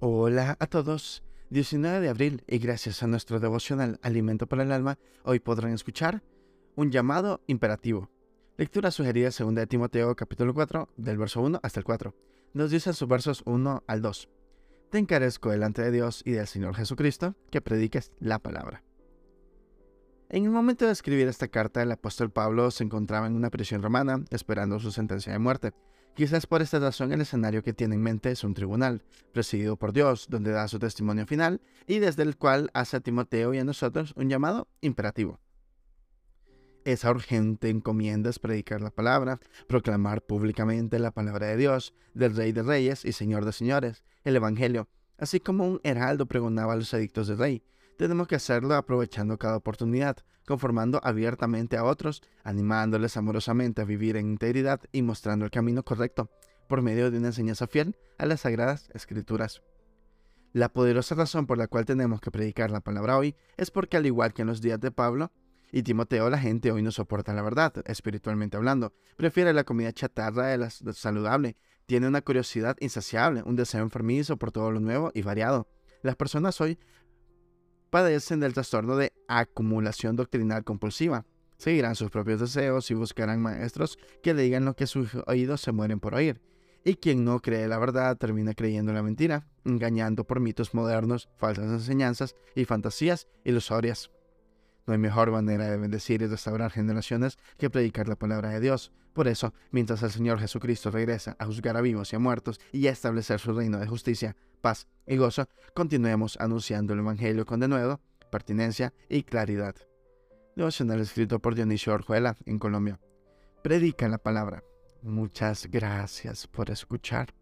Hola a todos. 19 de abril y gracias a nuestro devocional Alimento para el Alma, hoy podrán escuchar un llamado imperativo. Lectura sugerida segunda de Timoteo capítulo 4 del verso 1 hasta el 4. Nos dice sus versos 1 al 2. Te encarezco delante de Dios y del Señor Jesucristo que prediques la palabra. En el momento de escribir esta carta, el apóstol Pablo se encontraba en una prisión romana esperando su sentencia de muerte. Quizás por esta razón el escenario que tiene en mente es un tribunal, presidido por Dios, donde da su testimonio final y desde el cual hace a Timoteo y a nosotros un llamado imperativo. Esa urgente encomienda es predicar la palabra, proclamar públicamente la palabra de Dios, del Rey de Reyes y Señor de Señores, el Evangelio, así como un heraldo pregonaba los edictos del Rey. Tenemos que hacerlo aprovechando cada oportunidad, conformando abiertamente a otros, animándoles amorosamente a vivir en integridad y mostrando el camino correcto, por medio de una enseñanza fiel a las sagradas escrituras. La poderosa razón por la cual tenemos que predicar la palabra hoy es porque al igual que en los días de Pablo y Timoteo, la gente hoy no soporta la verdad, espiritualmente hablando, prefiere la comida chatarra de la saludable, tiene una curiosidad insaciable, un deseo enfermizo por todo lo nuevo y variado. Las personas hoy padecen del trastorno de acumulación doctrinal compulsiva. Seguirán sus propios deseos y buscarán maestros que le digan lo que sus oídos se mueren por oír. Y quien no cree la verdad termina creyendo la mentira, engañando por mitos modernos, falsas enseñanzas y fantasías ilusorias. No hay mejor manera de bendecir y restaurar generaciones que predicar la palabra de Dios. Por eso, mientras el Señor Jesucristo regresa a juzgar a vivos y a muertos y a establecer su reino de justicia, paz y gozo, continuemos anunciando el Evangelio con denuedo, pertinencia y claridad. Devocional escrito por Dionisio Orjuela en Colombia. Predica la palabra. Muchas gracias por escuchar.